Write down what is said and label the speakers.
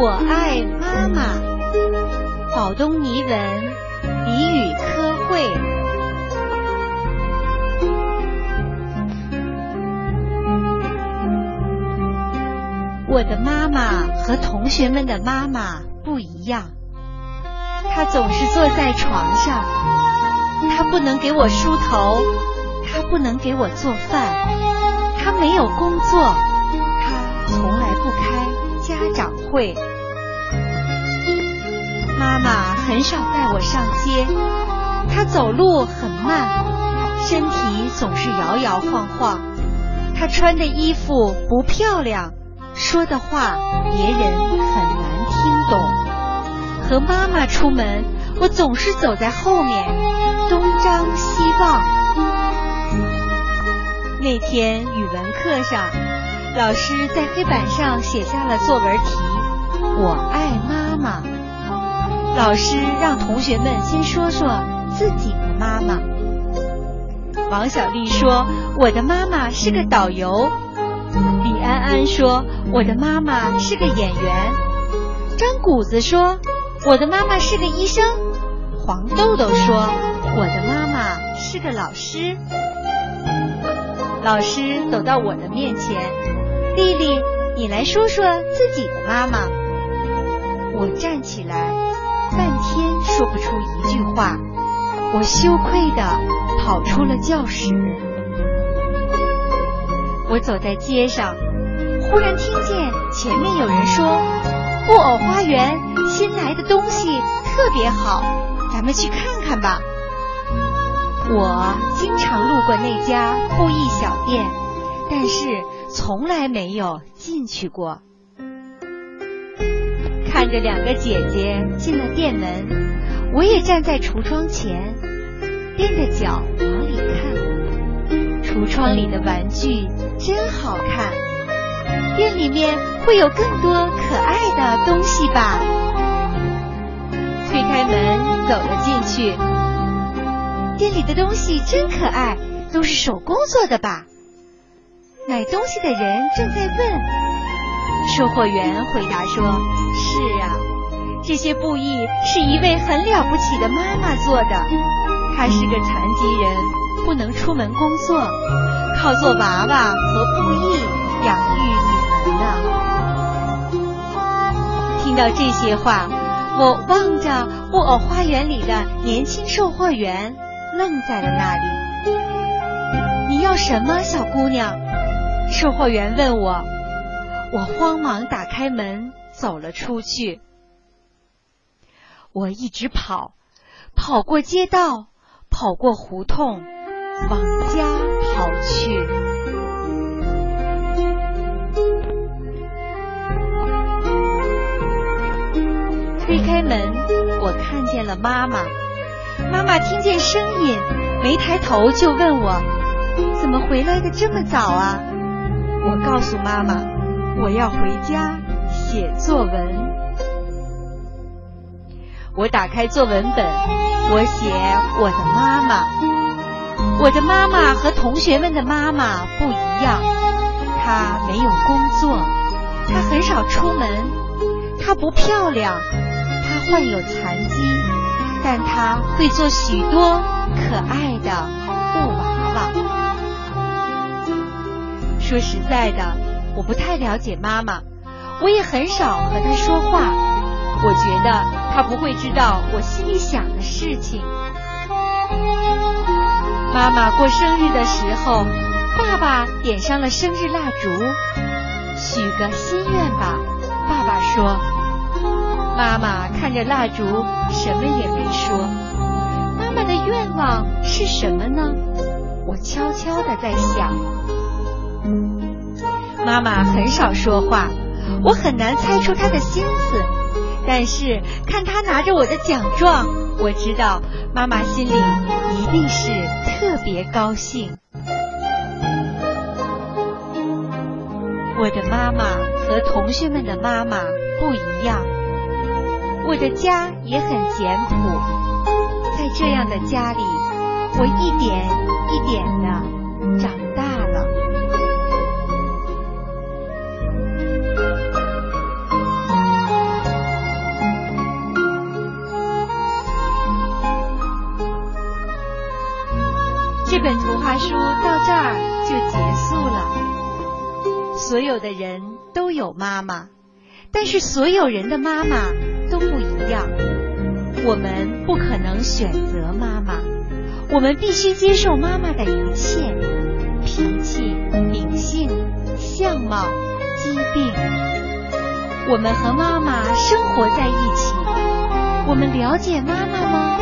Speaker 1: 我爱妈妈。宝东尼文，李宇科慧。我的妈妈和同学们的妈妈不一样，她总是坐在床上，她不能给我梳头，她不能给我做饭，她没有工作，她从来不开家长会。妈妈很少带我上街，她走路很慢，身体总是摇摇晃晃，她穿的衣服不漂亮。说的话别人很难听懂。和妈妈出门，我总是走在后面，东张西望。那天语文课上，老师在黑板上写下了作文题：“我爱妈妈。”老师让同学们先说说自己的妈妈。王小丽说：“我的妈妈是个导游。”李安安说：“我的妈妈是个演员。”张谷子说：“我的妈妈是个医生。”黄豆豆说：“我的妈妈是个老师。”老师走到我的面前：“丽丽，你来说说自己的妈妈。”我站起来，半天说不出一句话，我羞愧的跑出了教室。我走在街上，忽然听见前面有人说：“布偶花园新来的东西特别好，咱们去看看吧。”我经常路过那家布艺小店，但是从来没有进去过。看着两个姐姐进了店门，我也站在橱窗前，踮着脚往里看。橱窗里的玩具真好看，店里面会有更多可爱的东西吧？推开门走了进去，店里的东西真可爱，都是手工做的吧？买东西的人正在问，售货员回答说：“是啊，这些布艺是一位很了不起的妈妈做的，她是个残疾人。”不能出门工作，靠做娃娃和布艺养育你们呢。听到这些话，我望着布偶花园里的年轻售货员，愣在了那里。你要什么，小姑娘？售货员问我。我慌忙打开门，走了出去。我一直跑，跑过街道，跑过胡同。往家跑去，推开门，我看见了妈妈。妈妈听见声音，没抬头就问我：“怎么回来的这么早啊？”我告诉妈妈：“我要回家写作文。”我打开作文本，我写我的妈妈。我的妈妈和同学们的妈妈不一样，她没有工作，她很少出门，她不漂亮，她患有残疾，但她会做许多可爱的布娃娃。说实在的，我不太了解妈妈，我也很少和她说话，我觉得她不会知道我心里想的事情。妈妈过生日的时候，爸爸点上了生日蜡烛，许个心愿吧。爸爸说。妈妈看着蜡烛，什么也没说。妈妈的愿望是什么呢？我悄悄的在想。妈妈很少说话，我很难猜出她的心思。但是看她拿着我的奖状，我知道妈妈心里一定是。特别高兴。我的妈妈和同学们的妈妈不一样，我的家也很简朴在这样的家里我一点一点的长大了。这本图画书到这儿就结束了。所有的人都有妈妈但是所有人的妈妈都不一样。我们不可能选择妈妈，我们必须接受妈妈的一切脾气、秉性、相貌、疾病。我们和妈妈生活在一起，我们了解妈妈吗？